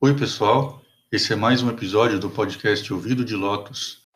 Oi, pessoal. Esse é mais um episódio do podcast Ouvido de Lotus.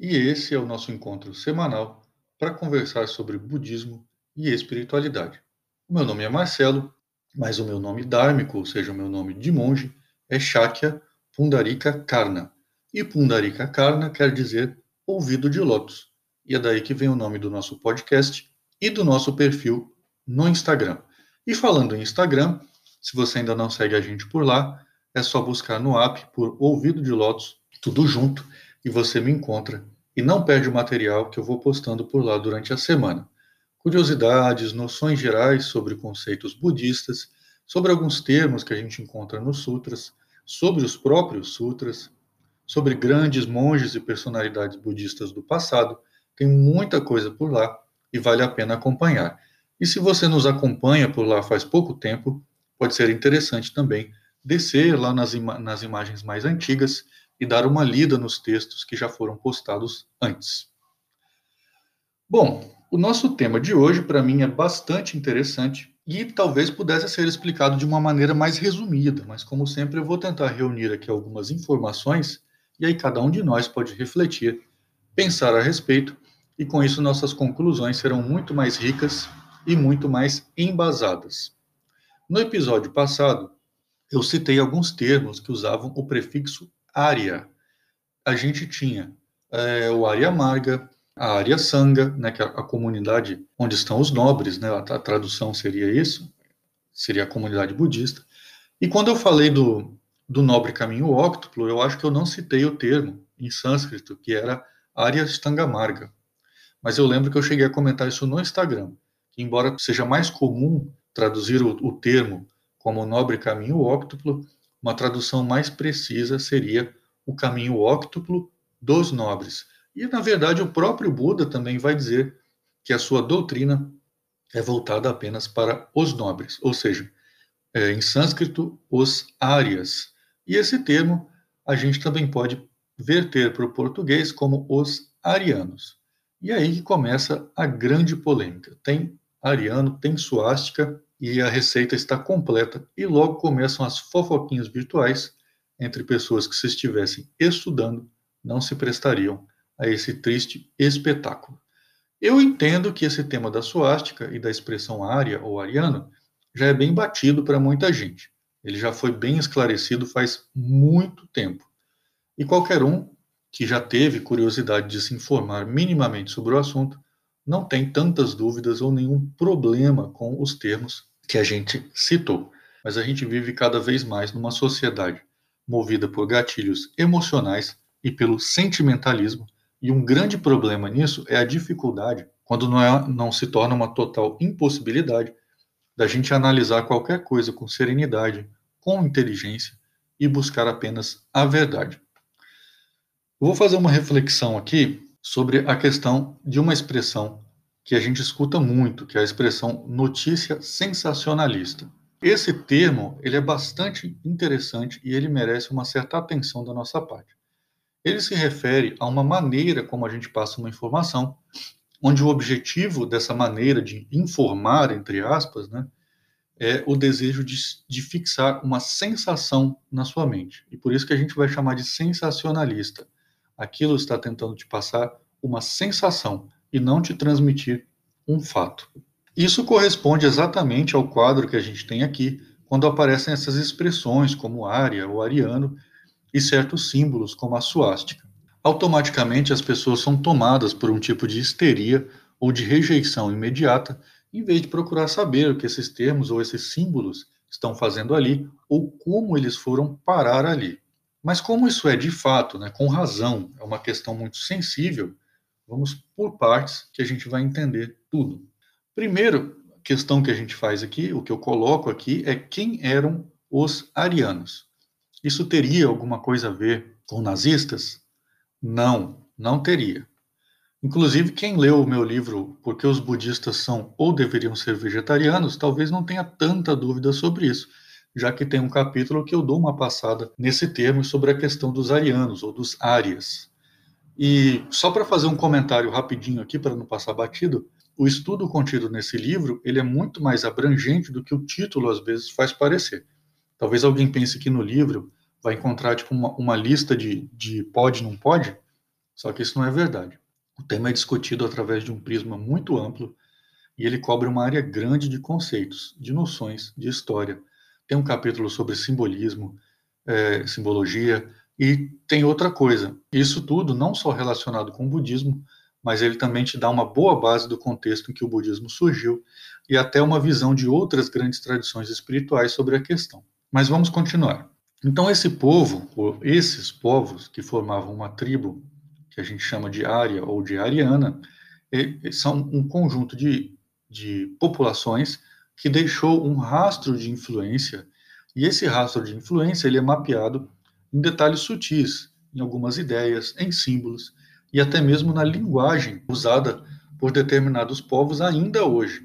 E esse é o nosso encontro semanal para conversar sobre budismo e espiritualidade. O meu nome é Marcelo, mas o meu nome dármico, ou seja, o meu nome de monge, é Shakya Pundarika Karna. E Pundarika Karna quer dizer ouvido de lótus. E é daí que vem o nome do nosso podcast e do nosso perfil no Instagram. E falando em Instagram, se você ainda não segue a gente por lá, é só buscar no app por Ouvido de Lotus, tudo junto, e você me encontra. E não perde o material que eu vou postando por lá durante a semana. Curiosidades, noções gerais sobre conceitos budistas, sobre alguns termos que a gente encontra nos sutras, sobre os próprios sutras, sobre grandes monges e personalidades budistas do passado tem muita coisa por lá e vale a pena acompanhar. E se você nos acompanha por lá faz pouco tempo, pode ser interessante também descer lá nas, nas imagens mais antigas e dar uma lida nos textos que já foram postados antes. Bom, o nosso tema de hoje para mim é bastante interessante e talvez pudesse ser explicado de uma maneira mais resumida, mas como sempre eu vou tentar reunir aqui algumas informações e aí cada um de nós pode refletir, pensar a respeito e com isso nossas conclusões serão muito mais ricas e muito mais embasadas. No episódio passado, eu citei alguns termos que usavam o prefixo área. A gente tinha é, o área amarga, a área sanga, né, que é a comunidade onde estão os nobres, né, a, tradução seria isso, seria a comunidade budista. E quando eu falei do, do nobre caminho óctuplo, eu acho que eu não citei o termo em sânscrito, que era área stangamarga. Mas eu lembro que eu cheguei a comentar isso no Instagram, que embora seja mais comum traduzir o, o termo como nobre caminho óctuplo, uma tradução mais precisa seria o caminho óctuplo dos nobres. E, na verdade, o próprio Buda também vai dizer que a sua doutrina é voltada apenas para os nobres, ou seja, é, em sânscrito, os árias. E esse termo a gente também pode verter para o português como os arianos. E aí que começa a grande polêmica. Tem ariano, tem suástica e a receita está completa. E logo começam as fofoquinhas virtuais entre pessoas que, se estivessem estudando, não se prestariam a esse triste espetáculo. Eu entendo que esse tema da suástica e da expressão área ou ariano já é bem batido para muita gente. Ele já foi bem esclarecido faz muito tempo. E qualquer um que já teve curiosidade de se informar minimamente sobre o assunto, não tem tantas dúvidas ou nenhum problema com os termos que a gente citou. Mas a gente vive cada vez mais numa sociedade movida por gatilhos emocionais e pelo sentimentalismo, e um grande problema nisso é a dificuldade, quando não, é, não se torna uma total impossibilidade, da gente analisar qualquer coisa com serenidade, com inteligência e buscar apenas a verdade. Eu vou fazer uma reflexão aqui sobre a questão de uma expressão que a gente escuta muito, que é a expressão notícia sensacionalista. Esse termo, ele é bastante interessante e ele merece uma certa atenção da nossa parte. Ele se refere a uma maneira como a gente passa uma informação, onde o objetivo dessa maneira de informar, entre aspas, né, é o desejo de, de fixar uma sensação na sua mente. E por isso que a gente vai chamar de sensacionalista aquilo está tentando te passar uma sensação e não te transmitir um fato. Isso corresponde exatamente ao quadro que a gente tem aqui, quando aparecem essas expressões como área ou ariano e certos símbolos como a suástica. Automaticamente as pessoas são tomadas por um tipo de histeria ou de rejeição imediata, em vez de procurar saber o que esses termos ou esses símbolos estão fazendo ali ou como eles foram parar ali. Mas como isso é de fato, né, com razão, é uma questão muito sensível, vamos por partes que a gente vai entender tudo. Primeiro, questão que a gente faz aqui, o que eu coloco aqui é quem eram os arianos. Isso teria alguma coisa a ver com nazistas? Não, não teria. Inclusive, quem leu o meu livro Por que os budistas são ou deveriam ser vegetarianos, talvez não tenha tanta dúvida sobre isso já que tem um capítulo que eu dou uma passada nesse termo sobre a questão dos arianos ou dos árias. E só para fazer um comentário rapidinho aqui, para não passar batido, o estudo contido nesse livro ele é muito mais abrangente do que o título às vezes faz parecer. Talvez alguém pense que no livro vai encontrar tipo, uma, uma lista de, de pode, não pode, só que isso não é verdade. O tema é discutido através de um prisma muito amplo e ele cobre uma área grande de conceitos, de noções, de história. Tem um capítulo sobre simbolismo, é, simbologia, e tem outra coisa. Isso tudo não só relacionado com o budismo, mas ele também te dá uma boa base do contexto em que o budismo surgiu e até uma visão de outras grandes tradições espirituais sobre a questão. Mas vamos continuar. Então, esse povo, ou esses povos que formavam uma tribo que a gente chama de área ou de ariana, são um conjunto de, de populações que deixou um rastro de influência, e esse rastro de influência ele é mapeado em detalhes sutis, em algumas ideias, em símbolos e até mesmo na linguagem usada por determinados povos ainda hoje.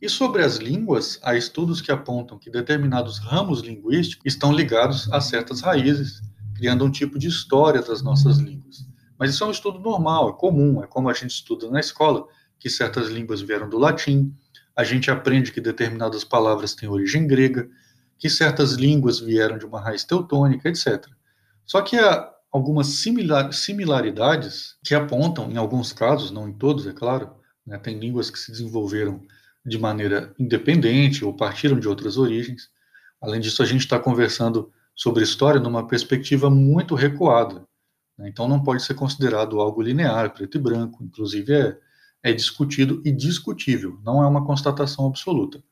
E sobre as línguas, há estudos que apontam que determinados ramos linguísticos estão ligados a certas raízes, criando um tipo de história das nossas línguas. Mas isso é um estudo normal, é comum, é como a gente estuda na escola, que certas línguas vieram do latim, a gente aprende que determinadas palavras têm origem grega, que certas línguas vieram de uma raiz teutônica, etc. Só que há algumas similar, similaridades que apontam, em alguns casos, não em todos, é claro, né, tem línguas que se desenvolveram de maneira independente ou partiram de outras origens. Além disso, a gente está conversando sobre história numa perspectiva muito recuada. Né, então, não pode ser considerado algo linear, preto e branco. Inclusive, é, é discutido e discutível, não é uma constatação absoluta.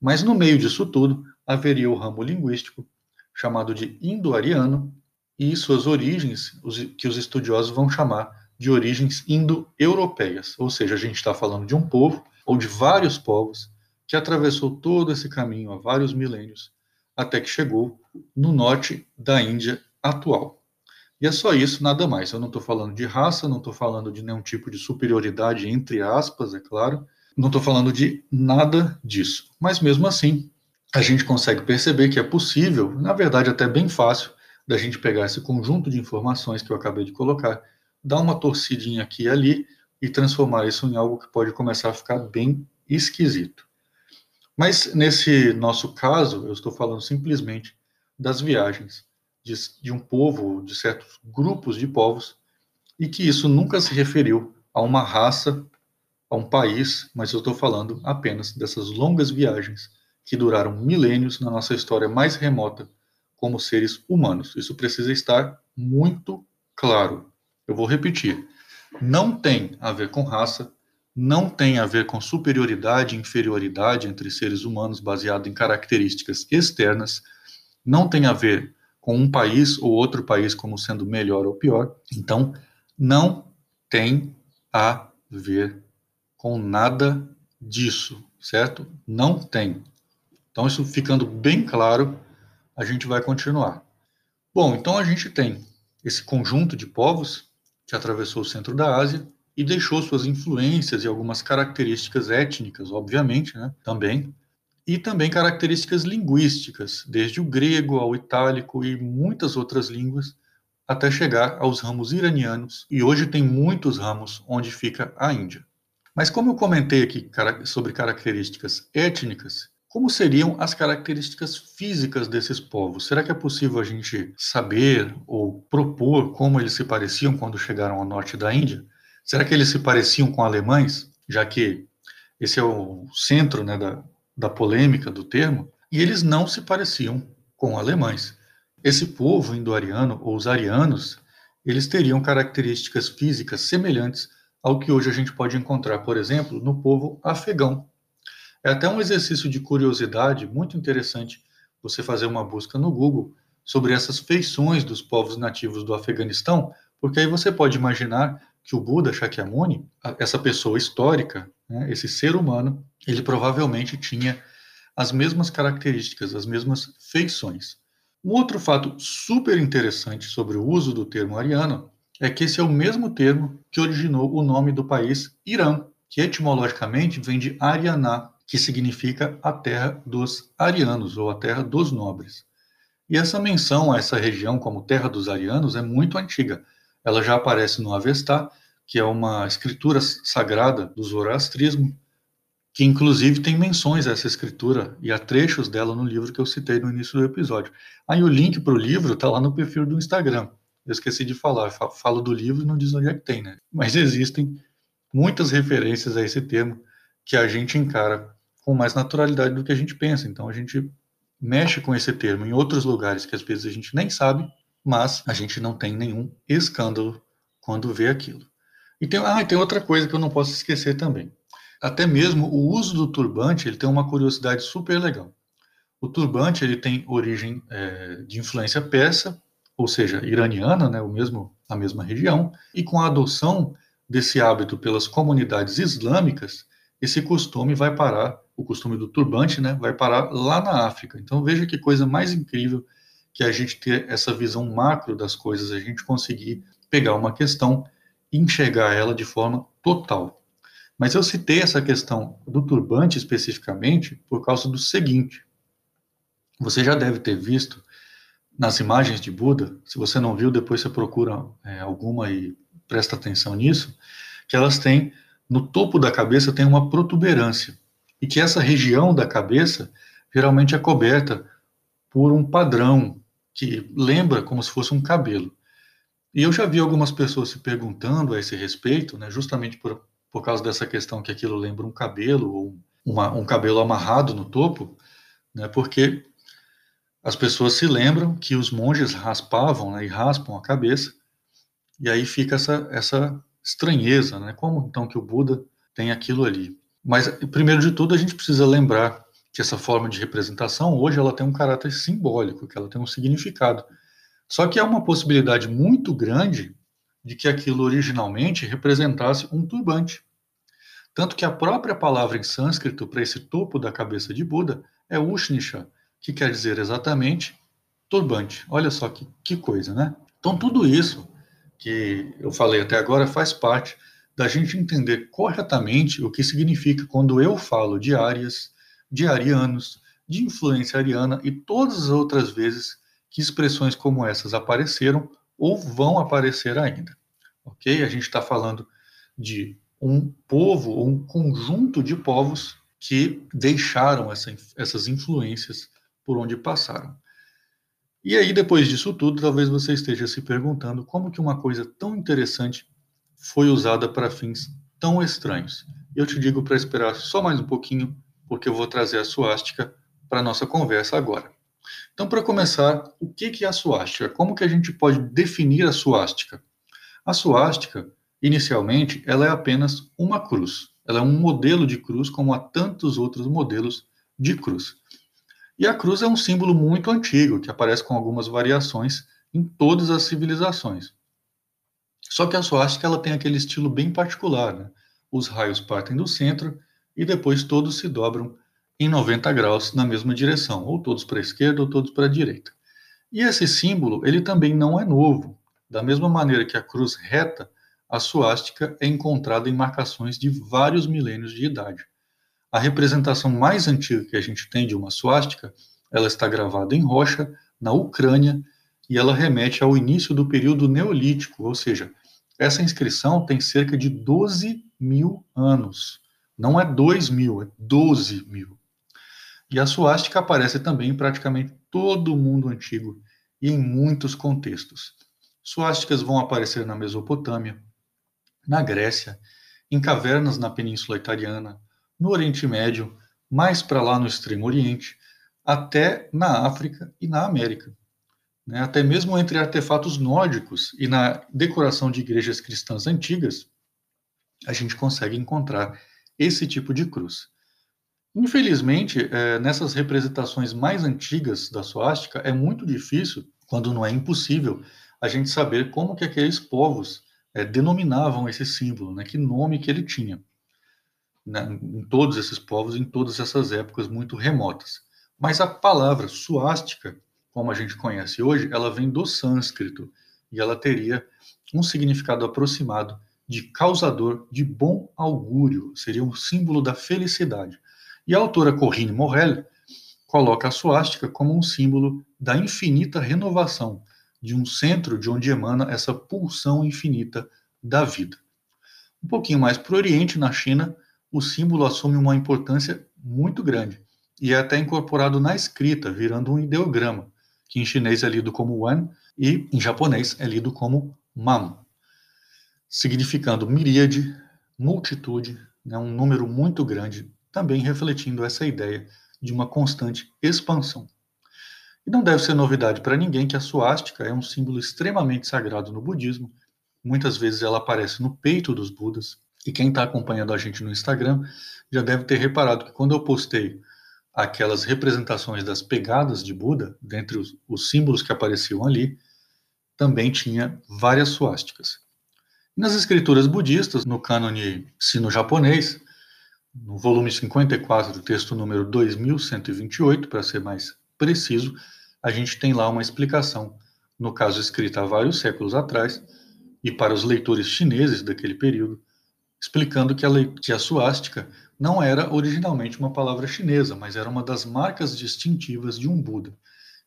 Mas, no meio disso tudo, haveria o ramo linguístico, chamado de indo-ariano, e suas origens, que os estudiosos vão chamar de origens indo-europeias, ou seja, a gente está falando de um povo ou de vários povos que atravessou todo esse caminho há vários milênios até que chegou no norte da Índia atual. E é só isso, nada mais. Eu não estou falando de raça, não estou falando de nenhum tipo de superioridade, entre aspas, é claro. Não estou falando de nada disso. Mas mesmo assim, a gente consegue perceber que é possível, na verdade, até bem fácil, da gente pegar esse conjunto de informações que eu acabei de colocar, dar uma torcidinha aqui e ali e transformar isso em algo que pode começar a ficar bem esquisito. Mas nesse nosso caso, eu estou falando simplesmente das viagens de, de um povo, de certos grupos de povos, e que isso nunca se referiu a uma raça, a um país, mas eu estou falando apenas dessas longas viagens que duraram milênios na nossa história mais remota como seres humanos. Isso precisa estar muito claro. Eu vou repetir. Não tem a ver com raça, não tem a ver com superioridade e inferioridade entre seres humanos baseado em características externas, não tem a ver com um país ou outro país como sendo melhor ou pior. Então, não tem a ver com nada disso, certo? Não tem. Então, isso ficando bem claro, a gente vai continuar. Bom, então a gente tem esse conjunto de povos que atravessou o centro da Ásia e deixou suas influências e algumas características étnicas, obviamente, né, também, e também características linguísticas, desde o grego ao itálico e muitas outras línguas, até chegar aos ramos iranianos, e hoje tem muitos ramos onde fica a Índia. Mas como eu comentei aqui sobre características étnicas, como seriam as características físicas desses povos? Será que é possível a gente saber ou propor como eles se pareciam quando chegaram ao norte da Índia? Será que eles se pareciam com alemães, já que esse é o centro né, da, da polêmica do termo? E eles não se pareciam com alemães. Esse povo indo-ariano, ou os arianos, eles teriam características físicas semelhantes ao que hoje a gente pode encontrar, por exemplo, no povo afegão, é até um exercício de curiosidade muito interessante você fazer uma busca no Google sobre essas feições dos povos nativos do Afeganistão, porque aí você pode imaginar que o Buda Shakyamuni, essa pessoa histórica, né, esse ser humano, ele provavelmente tinha as mesmas características, as mesmas feições. Um outro fato super interessante sobre o uso do termo ariano é que esse é o mesmo termo que originou o nome do país Irã, que etimologicamente vem de Arianá, que significa a terra dos arianos ou a terra dos nobres. E essa menção a essa região como terra dos arianos é muito antiga. Ela já aparece no Avestá, que é uma escritura sagrada do zoroastrismo, que inclusive tem menções a essa escritura e a trechos dela no livro que eu citei no início do episódio. Aí o link para o livro está lá no perfil do Instagram. Eu esqueci de falar, falo do livro e não diz onde é que tem, né? Mas existem muitas referências a esse termo que a gente encara com mais naturalidade do que a gente pensa. Então a gente mexe com esse termo em outros lugares que às vezes a gente nem sabe, mas a gente não tem nenhum escândalo quando vê aquilo. E tem, ah, tem outra coisa que eu não posso esquecer também. Até mesmo o uso do turbante ele tem uma curiosidade super legal. O turbante ele tem origem é, de influência persa, ou seja, iraniana, né, o mesmo, a mesma região, e com a adoção desse hábito pelas comunidades islâmicas, esse costume vai parar, o costume do turbante, né, vai parar lá na África. Então veja que coisa mais incrível que a gente ter essa visão macro das coisas, a gente conseguir pegar uma questão e enxergar ela de forma total. Mas eu citei essa questão do turbante especificamente por causa do seguinte: você já deve ter visto nas imagens de Buda, se você não viu, depois você procura é, alguma e presta atenção nisso, que elas têm, no topo da cabeça tem uma protuberância, e que essa região da cabeça geralmente é coberta por um padrão que lembra como se fosse um cabelo. E eu já vi algumas pessoas se perguntando a esse respeito, né, justamente por, por causa dessa questão que aquilo lembra um cabelo, ou uma, um cabelo amarrado no topo, né, porque as pessoas se lembram que os monges raspavam né, e raspam a cabeça, e aí fica essa, essa estranheza, né? Como então que o Buda tem aquilo ali? Mas, primeiro de tudo, a gente precisa lembrar que essa forma de representação, hoje, ela tem um caráter simbólico, que ela tem um significado. Só que há uma possibilidade muito grande de que aquilo originalmente representasse um turbante. Tanto que a própria palavra em sânscrito para esse topo da cabeça de Buda é Ushnisha, que quer dizer exatamente turbante. Olha só que, que coisa, né? Então, tudo isso que eu falei até agora faz parte da gente entender corretamente o que significa quando eu falo de áreas, de arianos, de influência ariana e todas as outras vezes que expressões como essas apareceram ou vão aparecer ainda. Ok? A gente está falando de um povo, um conjunto de povos que deixaram essa, essas influências por onde passaram. E aí, depois disso tudo, talvez você esteja se perguntando como que uma coisa tão interessante foi usada para fins tão estranhos. Eu te digo para esperar só mais um pouquinho, porque eu vou trazer a suástica para a nossa conversa agora. Então, para começar, o que é a suástica? Como que a gente pode definir a suástica? A suástica, inicialmente, ela é apenas uma cruz. Ela é um modelo de cruz, como há tantos outros modelos de cruz. E a cruz é um símbolo muito antigo, que aparece com algumas variações em todas as civilizações. Só que a suástica ela tem aquele estilo bem particular. Né? Os raios partem do centro e depois todos se dobram em 90 graus na mesma direção, ou todos para a esquerda ou todos para a direita. E esse símbolo ele também não é novo. Da mesma maneira que a cruz reta, a suástica é encontrada em marcações de vários milênios de idade. A representação mais antiga que a gente tem de uma suástica, ela está gravada em rocha, na Ucrânia, e ela remete ao início do período neolítico, ou seja, essa inscrição tem cerca de 12 mil anos. Não é 2 mil, é 12 mil. E a suástica aparece também em praticamente todo o mundo antigo e em muitos contextos. Suásticas vão aparecer na Mesopotâmia, na Grécia, em cavernas na Península Italiana, no Oriente Médio, mais para lá no Extremo Oriente, até na África e na América. Né? Até mesmo entre artefatos nórdicos e na decoração de igrejas cristãs antigas, a gente consegue encontrar esse tipo de cruz. Infelizmente, é, nessas representações mais antigas da suástica, é muito difícil, quando não é impossível, a gente saber como que aqueles povos é, denominavam esse símbolo, né, que nome que ele tinha né, em todos esses povos, em todas essas épocas muito remotas. Mas a palavra suástica, como a gente conhece hoje, ela vem do sânscrito e ela teria um significado aproximado de causador de bom augúrio, seria um símbolo da felicidade. E a autora Corinne Morel coloca a suástica como um símbolo da infinita renovação, de um centro de onde emana essa pulsão infinita da vida. Um pouquinho mais para o Oriente, na China, o símbolo assume uma importância muito grande e é até incorporado na escrita, virando um ideograma, que em chinês é lido como wan e em japonês é lido como man, significando miríade, multitude, né, um número muito grande, também refletindo essa ideia de uma constante expansão. E não deve ser novidade para ninguém que a suástica é um símbolo extremamente sagrado no budismo. Muitas vezes ela aparece no peito dos Budas. E quem está acompanhando a gente no Instagram já deve ter reparado que quando eu postei aquelas representações das pegadas de Buda, dentre os, os símbolos que apareciam ali, também tinha várias suásticas. Nas escrituras budistas, no cânone sino-japonês, no volume 54 do texto número 2128, para ser mais preciso, a gente tem lá uma explicação, no caso escrita há vários séculos atrás, e para os leitores chineses daquele período, explicando que a, que a suástica não era originalmente uma palavra chinesa, mas era uma das marcas distintivas de um Buda.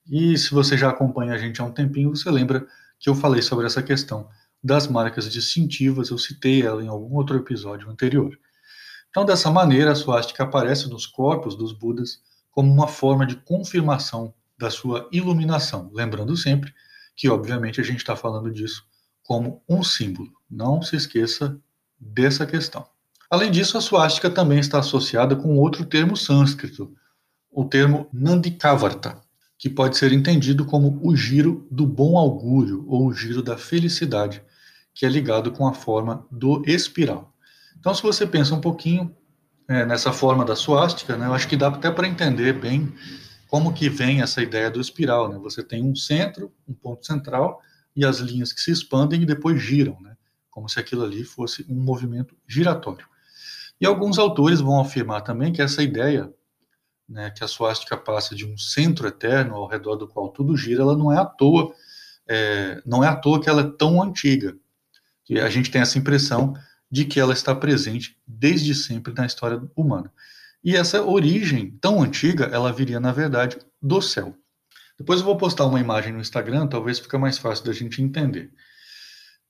E se você já acompanha a gente há um tempinho, você lembra que eu falei sobre essa questão das marcas distintivas, eu citei ela em algum outro episódio anterior. Então, dessa maneira, a suástica aparece nos corpos dos Budas como uma forma de confirmação da sua iluminação. Lembrando sempre que, obviamente, a gente está falando disso como um símbolo. Não se esqueça dessa questão. Além disso, a suástica também está associada com outro termo sânscrito, o termo Nandikavarta, que pode ser entendido como o giro do bom augúrio ou o giro da felicidade, que é ligado com a forma do espiral. Então, se você pensa um pouquinho é, nessa forma da suástica, né, eu acho que dá até para entender bem como que vem essa ideia do espiral, né? Você tem um centro, um ponto central e as linhas que se expandem e depois giram, né? Como se aquilo ali fosse um movimento giratório. E alguns autores vão afirmar também que essa ideia, né, que a suástica passa de um centro eterno ao redor do qual tudo gira, ela não é à toa, é, não é à toa que ela é tão antiga. Que a gente tem essa impressão de que ela está presente desde sempre na história humana. E essa origem tão antiga, ela viria, na verdade, do céu. Depois eu vou postar uma imagem no Instagram, talvez fique mais fácil da gente entender.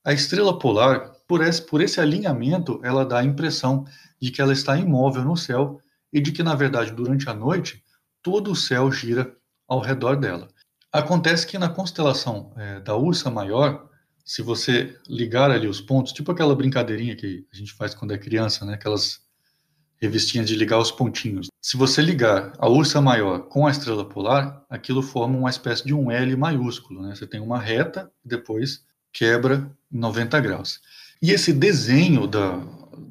A estrela polar, por esse, por esse alinhamento, ela dá a impressão de que ela está imóvel no céu e de que, na verdade, durante a noite, todo o céu gira ao redor dela. Acontece que na constelação é, da Ursa Maior, se você ligar ali os pontos, tipo aquela brincadeirinha que a gente faz quando é criança, né? Aquelas revistinhas de ligar os pontinhos. Se você ligar a ursa maior com a estrela polar, aquilo forma uma espécie de um L maiúsculo. Né? Você tem uma reta depois quebra em 90 graus. E esse desenho da,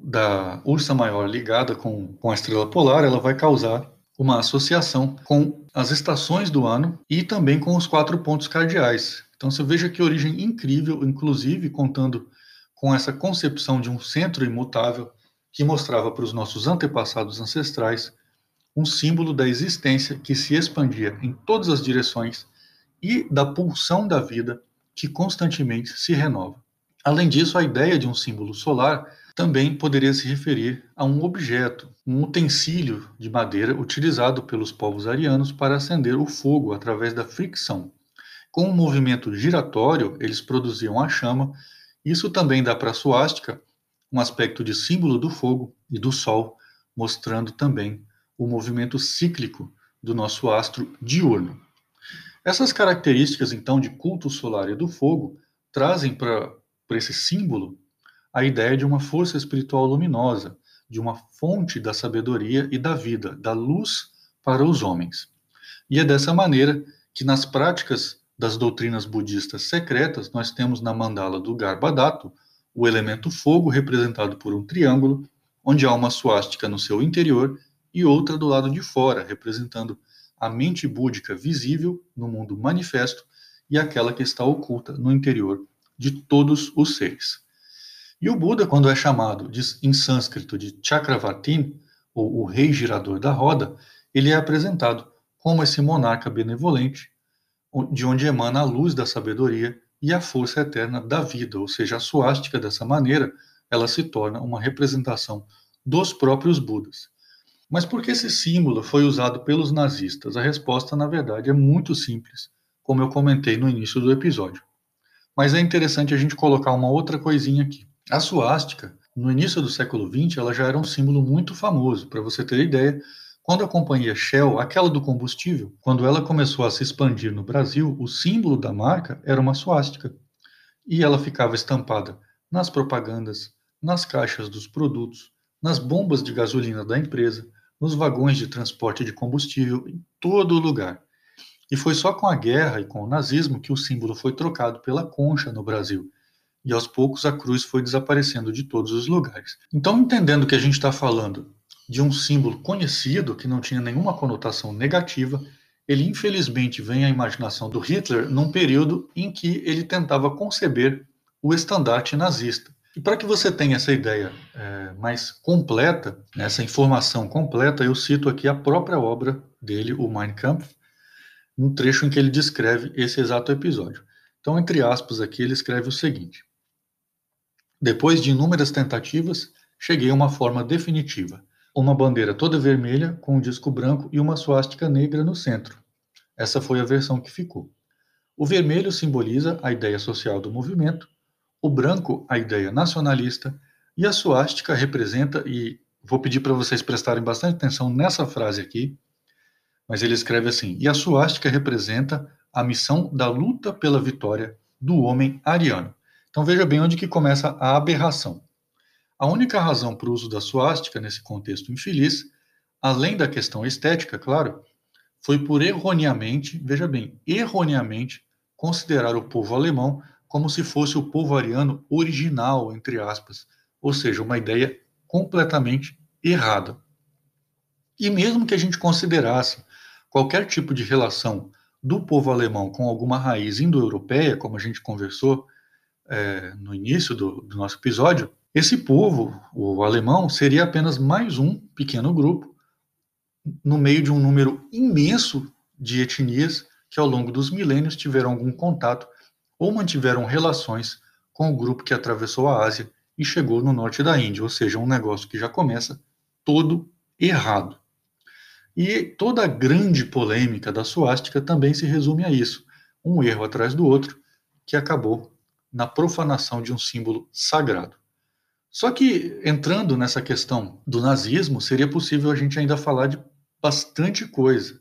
da ursa maior ligada com, com a estrela polar, ela vai causar uma associação com as estações do ano e também com os quatro pontos cardeais. Então você veja que origem incrível, inclusive contando com essa concepção de um centro imutável que mostrava para os nossos antepassados ancestrais um símbolo da existência que se expandia em todas as direções e da pulsão da vida que constantemente se renova. Além disso, a ideia de um símbolo solar também poderia se referir a um objeto, um utensílio de madeira utilizado pelos povos arianos para acender o fogo através da fricção. Com um movimento giratório, eles produziam a chama. Isso também dá para a suástica um aspecto de símbolo do fogo e do sol, mostrando também o movimento cíclico do nosso astro diurno. Essas características, então, de culto solar e do fogo, trazem para esse símbolo a ideia de uma força espiritual luminosa, de uma fonte da sabedoria e da vida, da luz para os homens. E é dessa maneira que, nas práticas das doutrinas budistas secretas, nós temos na mandala do Garbhadato o elemento fogo representado por um triângulo, onde há uma suástica no seu interior e outra do lado de fora, representando a mente búdica visível no mundo manifesto e aquela que está oculta no interior de todos os seres. E o Buda, quando é chamado de, em sânscrito de Chakravartin, ou o rei girador da roda, ele é apresentado como esse monarca benevolente, de onde emana a luz da sabedoria e a força eterna da vida, ou seja, a suástica dessa maneira, ela se torna uma representação dos próprios Budas. Mas por que esse símbolo foi usado pelos nazistas? A resposta, na verdade, é muito simples, como eu comentei no início do episódio. Mas é interessante a gente colocar uma outra coisinha aqui. A suástica, no início do século XX, ela já era um símbolo muito famoso. Para você ter ideia, quando a companhia Shell, aquela do combustível, quando ela começou a se expandir no Brasil, o símbolo da marca era uma suástica. E ela ficava estampada nas propagandas, nas caixas dos produtos, nas bombas de gasolina da empresa, nos vagões de transporte de combustível, em todo lugar. E foi só com a guerra e com o nazismo que o símbolo foi trocado pela concha no Brasil. E aos poucos a cruz foi desaparecendo de todos os lugares. Então, entendendo que a gente está falando de um símbolo conhecido que não tinha nenhuma conotação negativa, ele infelizmente vem à imaginação do Hitler num período em que ele tentava conceber o estandarte nazista. E para que você tenha essa ideia é, mais completa, essa informação completa, eu cito aqui a própria obra dele, o Mein Kampf, um trecho em que ele descreve esse exato episódio. Então, entre aspas, aqui ele escreve o seguinte: Depois de inúmeras tentativas, cheguei a uma forma definitiva. Uma bandeira toda vermelha com um disco branco e uma suástica negra no centro. Essa foi a versão que ficou. O vermelho simboliza a ideia social do movimento, o branco a ideia nacionalista e a suástica representa, e vou pedir para vocês prestarem bastante atenção nessa frase aqui, mas ele escreve assim: e a suástica representa a missão da luta pela vitória do homem ariano. Então veja bem onde que começa a aberração. A única razão para o uso da suástica nesse contexto infeliz, além da questão estética, claro, foi por erroneamente, veja bem, erroneamente considerar o povo alemão como se fosse o povo ariano original, entre aspas, ou seja, uma ideia completamente errada. E mesmo que a gente considerasse qualquer tipo de relação do povo alemão com alguma raiz indo-europeia, como a gente conversou é, no início do, do nosso episódio, esse povo, o alemão, seria apenas mais um pequeno grupo no meio de um número imenso de etnias que ao longo dos milênios tiveram algum contato ou mantiveram relações com o grupo que atravessou a Ásia e chegou no norte da Índia, ou seja, um negócio que já começa todo errado. E toda a grande polêmica da suástica também se resume a isso, um erro atrás do outro, que acabou na profanação de um símbolo sagrado. Só que, entrando nessa questão do nazismo, seria possível a gente ainda falar de bastante coisa.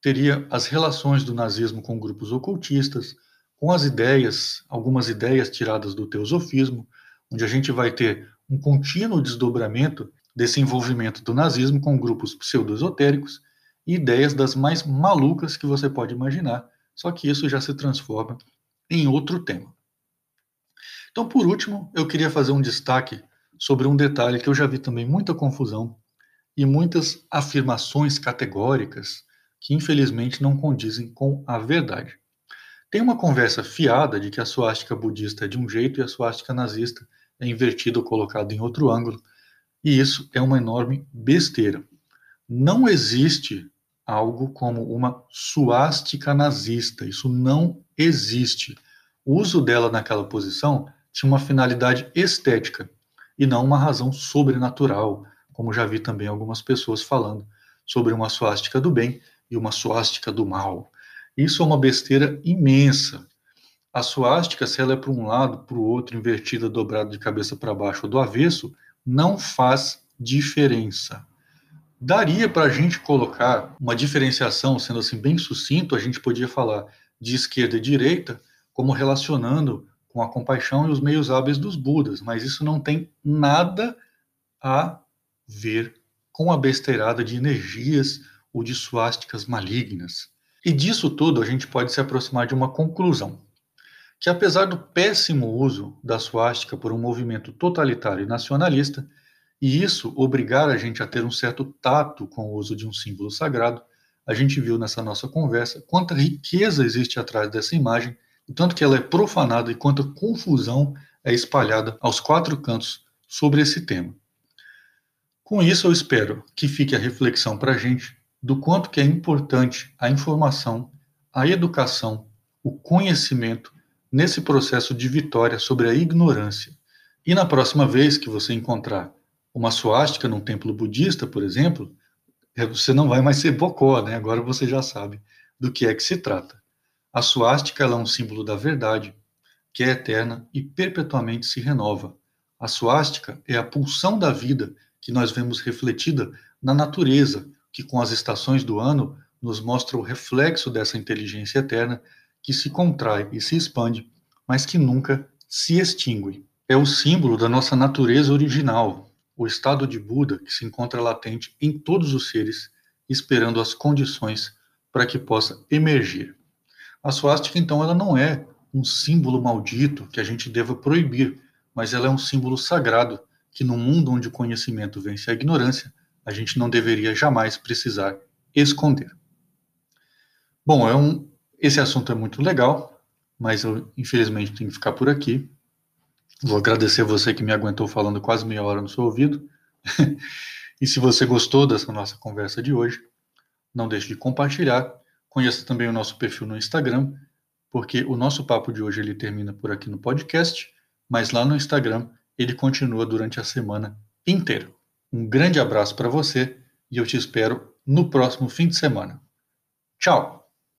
Teria as relações do nazismo com grupos ocultistas, com as ideias, algumas ideias tiradas do teosofismo, onde a gente vai ter um contínuo desdobramento desse envolvimento do nazismo com grupos pseudo-esotéricos e ideias das mais malucas que você pode imaginar, só que isso já se transforma em outro tema. Então, por último, eu queria fazer um destaque sobre um detalhe que eu já vi também muita confusão e muitas afirmações categóricas que infelizmente não condizem com a verdade. Tem uma conversa fiada de que a suástica budista é de um jeito e a suástica nazista é invertida ou colocada em outro ângulo, e isso é uma enorme besteira. Não existe algo como uma suástica nazista, isso não existe. O uso dela naquela posição tinha uma finalidade estética e não uma razão sobrenatural, como já vi também algumas pessoas falando sobre uma suástica do bem e uma suástica do mal. Isso é uma besteira imensa. A suástica, se ela é para um lado, para o outro, invertida, dobrada de cabeça para baixo ou do avesso, não faz diferença. Daria para a gente colocar uma diferenciação, sendo assim bem sucinto, a gente podia falar de esquerda e direita, como relacionando com a compaixão e os meios hábeis dos Budas, mas isso não tem nada a ver com a besteirada de energias ou de suásticas malignas. E disso tudo a gente pode se aproximar de uma conclusão que apesar do péssimo uso da suástica por um movimento totalitário e nacionalista, e isso obrigar a gente a ter um certo tato com o uso de um símbolo sagrado, a gente viu nessa nossa conversa quanta riqueza existe atrás dessa imagem, tanto que ela é profanada e quanta confusão é espalhada aos quatro cantos sobre esse tema. Com isso, eu espero que fique a reflexão para a gente do quanto que é importante a informação, a educação, o conhecimento nesse processo de vitória sobre a ignorância. E na próxima vez que você encontrar uma suástica num templo budista, por exemplo, é, você não vai mais ser bocó, né? Agora você já sabe do que é que se trata. A suástica é um símbolo da verdade, que é eterna e perpetuamente se renova. A suástica é a pulsão da vida que nós vemos refletida na natureza, que com as estações do ano nos mostra o reflexo dessa inteligência eterna que se contrai e se expande, mas que nunca se extingue. É o símbolo da nossa natureza original, o estado de Buda que se encontra latente em todos os seres, esperando as condições para que possa emergir. A suástica, então, ela não é um símbolo maldito que a gente deva proibir, mas ela é um símbolo sagrado que, no mundo onde o conhecimento vence a ignorância, a gente não deveria jamais precisar esconder. Bom, é um, esse assunto é muito legal, mas eu infelizmente tenho que ficar por aqui. Vou agradecer você que me aguentou falando quase meia hora no seu ouvido. e se você gostou dessa nossa conversa de hoje, não deixe de compartilhar Conheça também o nosso perfil no Instagram, porque o nosso papo de hoje ele termina por aqui no podcast, mas lá no Instagram ele continua durante a semana inteira. Um grande abraço para você e eu te espero no próximo fim de semana. Tchau!